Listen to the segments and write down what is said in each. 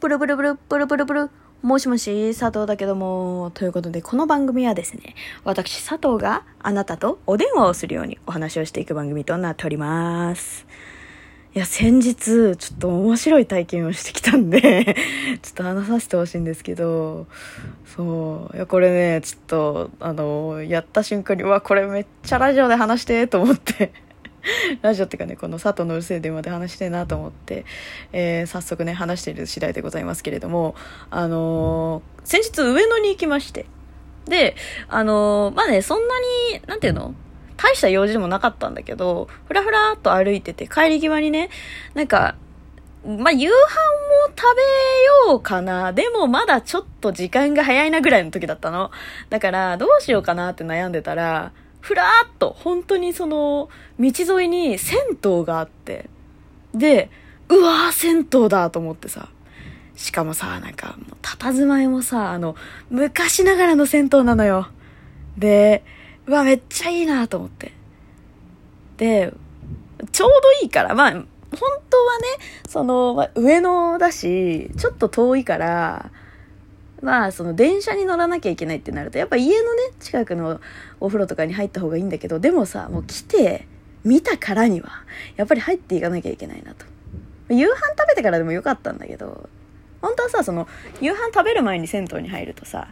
ブルブルブル、ブルブルブル。もしもし、佐藤だけども。ということで、この番組はですね、私、佐藤があなたとお電話をするようにお話をしていく番組となっております。いや、先日、ちょっと面白い体験をしてきたんで、ちょっと話させてほしいんですけど、そう、いや、これね、ちょっと、あの、やった瞬間に、うわ、これめっちゃラジオで話して、と思って、ラジオっていうかね、この佐藤のうるせえ電話で話してえなと思って、えー早速ね、話している次第でございますけれども、あのー先日上野に行きまして、で、あのーまあね、そんなに、なんていうの大した用事でもなかったんだけど、ふらふらっと歩いてて、帰り際にね、なんか、まあ、夕飯も食べようかな。でもまだちょっと時間が早いなぐらいの時だったの。だから、どうしようかなって悩んでたら、ふらーっと、本当にその、道沿いに銭湯があって、で、うわー、銭湯だと思ってさ。しかもさ、なんか、もう佇まいもさ、あの、昔ながらの銭湯なのよ。で、うわ、めっちゃいいなと思って。で、ちょうどいいから、まあ、本当はね、その、上野だし、ちょっと遠いから、まあ、その電車に乗らなきゃいけないってなると、やっぱ家のね、近くのお風呂とかに入った方がいいんだけど、でもさ、もう来て、見たからには、やっぱり入っていかなきゃいけないなと。夕飯食べてからでもよかったんだけど、本当はさ、その、夕飯食べる前に銭湯に入るとさ、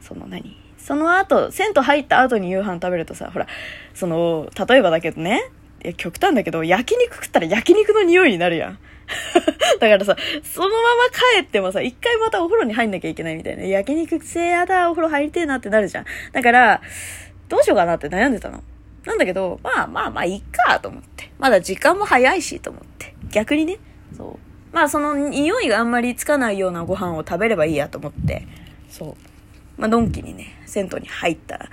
その何？その後、銭湯入った後に夕飯食べるとさ、ほら、その、例えばだけどね、いや極端だけど、焼肉食ったら焼肉の匂いになるやん。だからさ、そのまま帰ってもさ、一回またお風呂に入んなきゃいけないみたいな。焼肉せやだ、お風呂入りてえなってなるじゃん。だから、どうしようかなって悩んでたの。なんだけど、まあまあまあ、いっかと思って。まだ時間も早いし、と思って。逆にね、そう。まあその匂いがあんまりつかないようなご飯を食べればいいやと思って、そう。まあ、ドンキにね、銭湯に入ったら、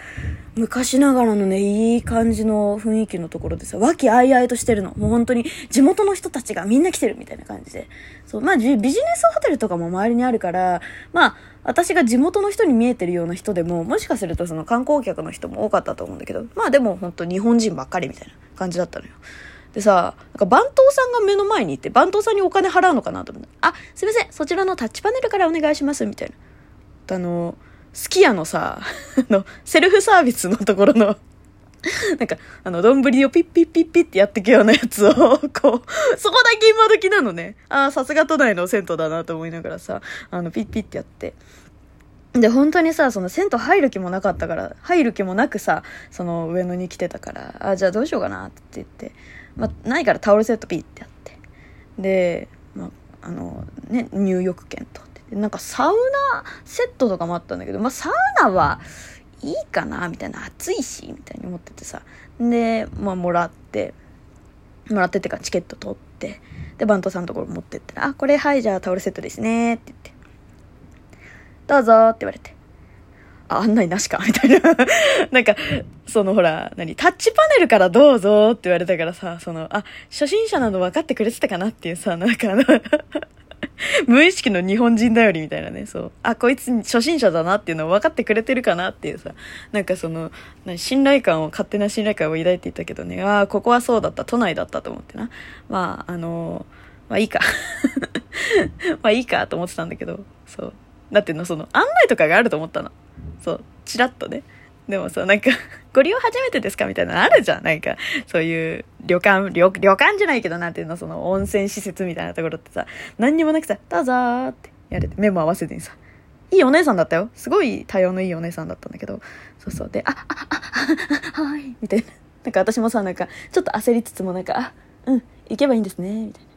昔ながらのね、いい感じの雰囲気のところでさ、和気あいあいとしてるの。もう本当に、地元の人たちがみんな来てるみたいな感じで。そう、まあ、ビジネスホテルとかも周りにあるから、まあ、私が地元の人に見えてるような人でも、もしかするとその観光客の人も多かったと思うんだけど、まあでも本当日本人ばっかりみたいな感じだったのよ。でさ、なんか番頭さんが目の前にいて、番頭さんにお金払うのかなと思って、あ、すいません、そちらのタッチパネルからお願いします、みたいな。あの、すき家のさ、あの、セルフサービスのところの、なんか、あの、丼をピッピッピッピッってやっていくようなやつを、こう、そこだけ今時なのね。ああ、さすが都内の銭湯だなと思いながらさ、あの、ピッピッってやって。で、本当にさ、その銭湯入る気もなかったから、入る気もなくさ、その上野に来てたから、あ、じゃあどうしようかなって言って、まあ、ないからタオルセットピッてやって。で、まあ、あの、ね、入浴券と。なんかサウナセットとかもあったんだけど、まあ、サウナはいいかなみたいな。暑いし、みたいに思っててさ。で、まあ、もらって、もらってってかチケット取って、で、バントさんのところ持ってったら、あ、これはい、じゃあタオルセットですね、って言って。どうぞって言われて。あ、案内なしかみたいな。なんか、そのほら、何タッチパネルからどうぞって言われたからさ、その、あ、初心者なの分かってくれてたかなっていうさ、なんかあの、無意識の日本人頼りみたいなね、そう。あ、こいつ初心者だなっていうのを分かってくれてるかなっていうさ、なんかその、信頼感を、勝手な信頼感を抱いていたけどね、ああ、ここはそうだった、都内だったと思ってな。まあ、あのまあいいか。まあいいかと思ってたんだけど、そう。だっての、その、案内とかがあると思ったの。そう、チラッとね。でもさ、なんか、ご利用初めてですかみたいなのあるじゃん。なんか、そういう、旅館、旅、旅館じゃないけど、なんていうの、その、温泉施設みたいなところってさ、何にもなくさ、どうぞーってやれて、目も合わせずにさ、いいお姉さんだったよ。すごい対応のいいお姉さんだったんだけど、そうそう。で、あ、あ、あ、あ、はい、みたいな。なんか私もさ、なんか、ちょっと焦りつつもなんか、あ、うん、行けばいいんですね、みたいな。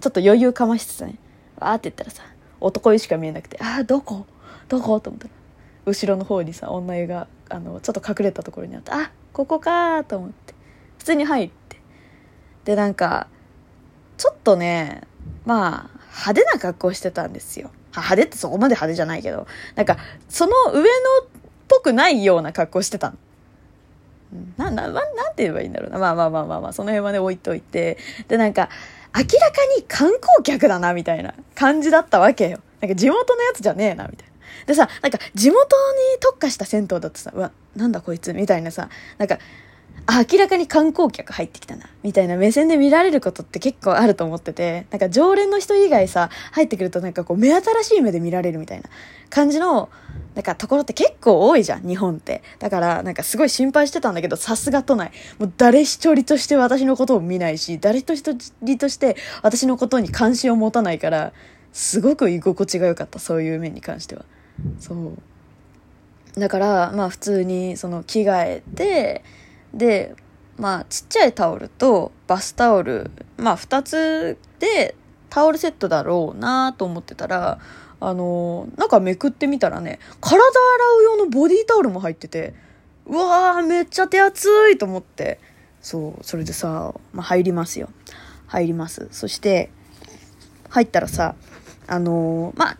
ちょっと余裕かましつつね、わーって言ったらさ、男湯しか見えなくて、あ、どこ？どこと思ったら、後ろの方にさ、女湯が、あの、ちょっと隠れたところにあって、あ、ここかと思って、普通に入って。で、なんか、ちょっとね、まあ、派手な格好してたんですよ。派手ってそこまで派手じゃないけど、なんか、その上のっぽくないような格好してたの。な、な、ななんて言えばいいんだろうな。まあまあまあまあまあ、その辺はね、置いといて。で、なんか、明らかに観光客だな、みたいな感じだったわけよ。なんか地元のやつじゃねえな、みたいな。でさ、なんか地元に特化した銭湯だとさ、うわ、なんだこいつ、みたいなさ、なんか、明らかに観光客入ってきたな、みたいな目線で見られることって結構あると思ってて、なんか常連の人以外さ、入ってくるとなんかこう目新しい目で見られるみたいな感じの、なんかところって結構多いじゃん、日本って。だからなんかすごい心配してたんだけど、さすが都内。もう誰一人として私のことを見ないし、誰一人として私のことに関心を持たないから、すごく居心地が良かった、そういう面に関しては。そう。だから、まあ普通にその着替えて、でまあちっちゃいタオルとバスタオルまあ2つでタオルセットだろうなと思ってたらあのなんかめくってみたらね体洗う用のボディタオルも入っててうわーめっちゃ手厚いと思って。そうそれでさ、まあ、入りますよ。入ります。そして入ったらさあのまあ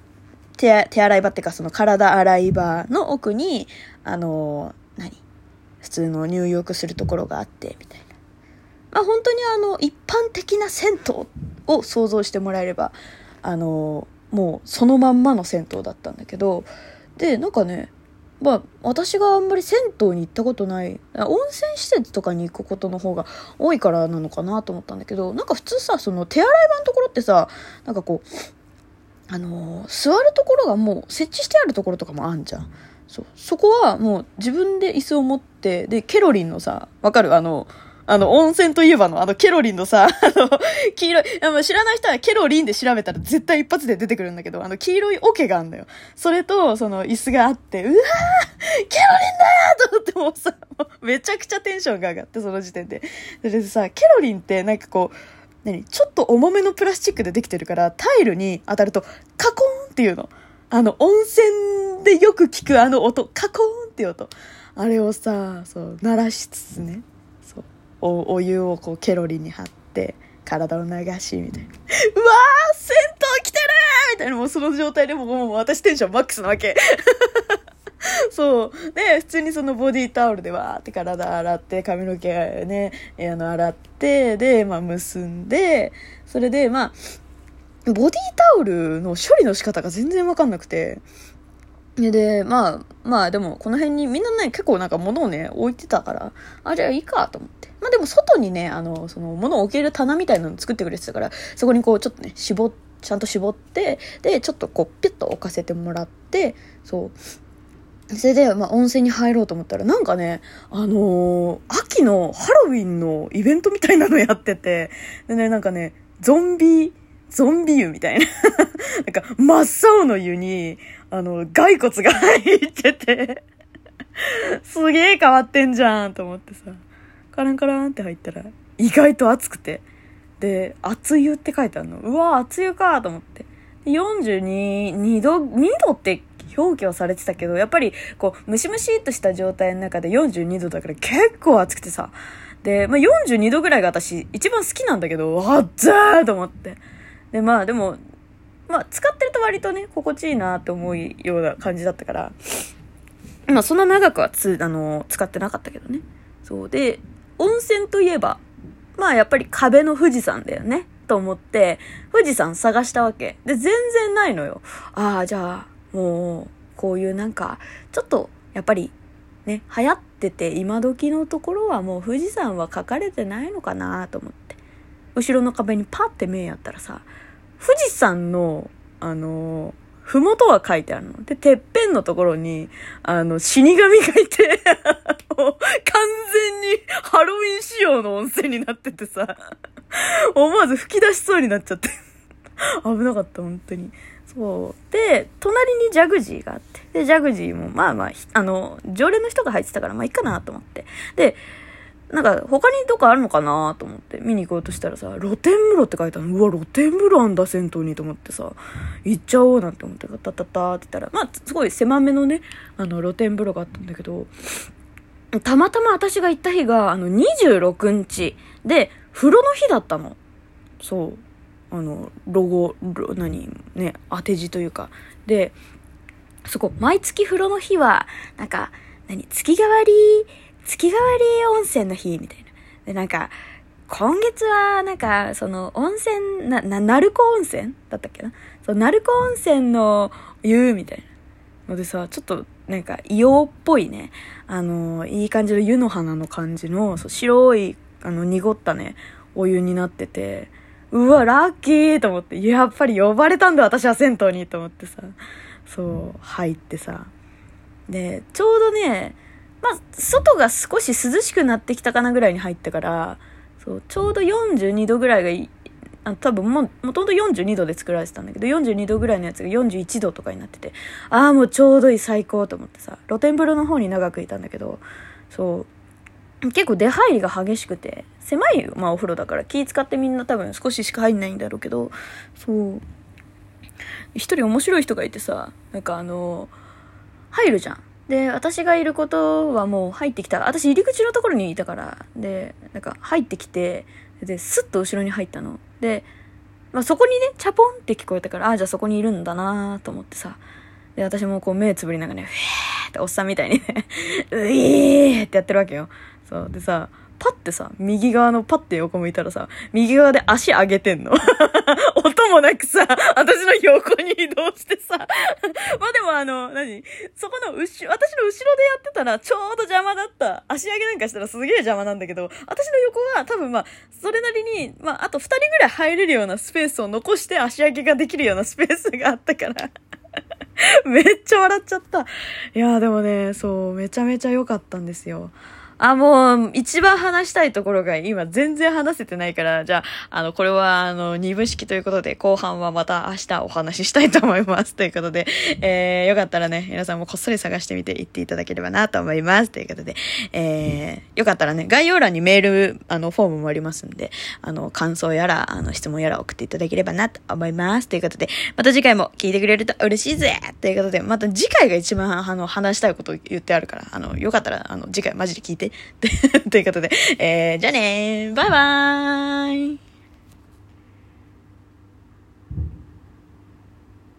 手手洗い場っていうかその体洗い場の奥にあの何？普通の入浴するところがあってみたいな。まあ本当にあの一般的な銭湯を想像してもらえればあのもうそのまんまの銭湯だったんだけどでなんかねまあ私があんまり銭湯に行ったことない温泉施設とかに行くことの方が多いからなのかなと思ったんだけどなんか普通さその手洗い場のところってさなんかこうあの座るところがもう設置してあるところとかもあんじゃん。そう。そこはもう自分で椅子を持って、で、ケロリンのさ、わかる？あの、あの、温泉といえばの、あの、ケロリンのさ、あの、黄色い、知らない人はケロリンで調べたら絶対一発で出てくるんだけど、あの、黄色い桶があんだよ。それと、その、椅子があって、うわーケロリンだーと思ってもうさ、めちゃくちゃテンションが上がって、その時点で。それでさ、ケロリンってなんかこう、何ちょっと重めのプラスチックでできてるから、タイルに当たると、カコーンっていうの。あの、温泉でよく聞くあの音、カコーンっていう音。あれをさ、そう、鳴らしつつね、そう、お、お湯をこうケロリに張って、体を流し、みたいな。うわー銭湯来てるみたいな、もうその状態でももう私テンションマックスなわけ。そう。で、普通にそのボディタオルでわーって体洗って、髪の毛ね、あの、洗って、で、まあ、結んで、それで、まあ、ボディタオルの処理の仕方が全然わかんなくて、で、まあ、まあでも、この辺にみんなね、結構なんか物をね、置いてたから、あ、じゃあいいかと思って。まあでも外にね、あの、その物を置ける棚みたいなの作ってくれてたから、そこにこうちょっとね、絞っ、ちゃんと絞って、で、ちょっとこう、ピュッと置かせてもらって、そう。それで、まあ、温泉に入ろうと思ったら、なんかね、あのー、秋のハロウィンのイベントみたいなのやってて、でね、なんかね、ゾンビゾンビ湯みたいな。なんか、真っ青の湯に、あの、骸骨が入っててすげえ変わってんじゃんと思ってさ、カランカランって入ったら、意外と暑くて。で、熱湯って書いてあるの。うわ、熱湯かと思って。42、2度、2度って表記はされてたけど、やっぱり、こう、ムシムシっとした状態の中で42度だから結構暑くてさ。で、まあ、42度ぐらいが私一番好きなんだけど、あっざーと思って。で、まあでも、まあ使ってると割とね、心地いいなって思うような感じだったから、まあそんな長くはつ、あの、使ってなかったけどね。そうで、温泉といえば、まあやっぱり壁の富士山だよね。と思って、富士山探したわけ。で、全然ないのよ。ああ、じゃあ、もう、こういうなんか、ちょっと、やっぱり、ね、流行ってて、今時のところはもう富士山は書かれてないのかなと思って。後ろの壁にパッて目やったらさ、富士山の、あのふもとは書いてあるの。で、てっぺんのところに、あの、死神がいて 完全にハロウィン仕様の温泉になっててさ、思わず吹き出しそうになっちゃって危なかった、本当に。そう。で、隣にジャグジーがあって。で、ジャグジーも、まあまあ、あの、常連の人が入ってたから、まあいいかなと思って。で、なんか他にどこあるのかなと思って見に行こうとしたらさ、露天風呂って書いてあるの。うわ、露天風呂あんだ、銭湯にと思ってさ、行っちゃおうなんて思って、タタタって言ったら、まあ、すごい狭めのね、あの、露天風呂があったんだけど、たまたま私が行った日が、あの、26日で、風呂の日だったの。そう。あの、ロゴ、ロ何、ね、当て字というか。で、そこ、毎月風呂の日は、なんか、何、月替わり、月替わり温泉の日みたいな。で、なんか、今月は、なんか、その、温泉、な、な、鳴子温泉？だったっけな？そう、鳴子温泉の湯みたいな。のでさ、ちょっと、なんか硫黄っぽいね、あの、いい感じの湯の花の感じの、そう白い、あの、濁ったね、お湯になってて、うわ、ラッキーと思って、やっぱり呼ばれたんだ、私は銭湯にと思ってさ、そう、入ってさ。で、ちょうどね、まあ、外が少し涼しくなってきたかなぐらいに入ったから、そう、ちょうど42度ぐらいがいい、あ多分も、もともと42度で作られてたんだけど、42度ぐらいのやつが41度とかになってて、ああ、もうちょうどいい最高と思ってさ、露天風呂の方に長くいたんだけど、そう、結構出入りが激しくて、狭い、まあお風呂だから気使ってみんな多分少ししか入んないんだろうけど、そう、一人面白い人がいてさ、なんかあの、入るじゃん。で、私がいることはもう入ってきた。私入り口のところにいたから、で、なんか入ってきて、で、スッと後ろに入ったの。で、まあ、そこにね、チャポンって聞こえたから、ああ、じゃあそこにいるんだなと思ってさ。で、私もこう目つぶりながらね、ふーっておっさんみたいにね ういーってやってるわけよ。そう。でさ、パッてさ、右側のパッて横向いたらさ、右側で足上げてんの。音もなくさ、私の横に移動してさ。まあでもあの、何？そこの後ろ、私の後ろでやってたらちょうど邪魔だった。足上げなんかしたらすげえ邪魔なんだけど、私の横が多分まあ、それなりに、まああと二人ぐらい入れるようなスペースを残して足上げができるようなスペースがあったから。めっちゃ笑っちゃった。いやーでもね、そう、めちゃめちゃ良かったんですよ。あ、もう、一番話したいところが今全然話せてないから、じゃあ、あの、これは、あの、二部式ということで、後半はまた明日お話ししたいと思います。ということで、えー、よかったらね、皆さんもこっそり探してみて行っていただければなと思います。ということで、えー、よかったらね、概要欄にメール、あの、フォームもありますんで、あの、感想やら、あの、質問やら送っていただければなと思います。ということで、また次回も聞いてくれると嬉しいぜということで、また次回が一番、あの、話したいこと言ってあるから、あの、よかったら、あの、次回マジで聞いて。ということで、えー、じゃあねバイバーイ。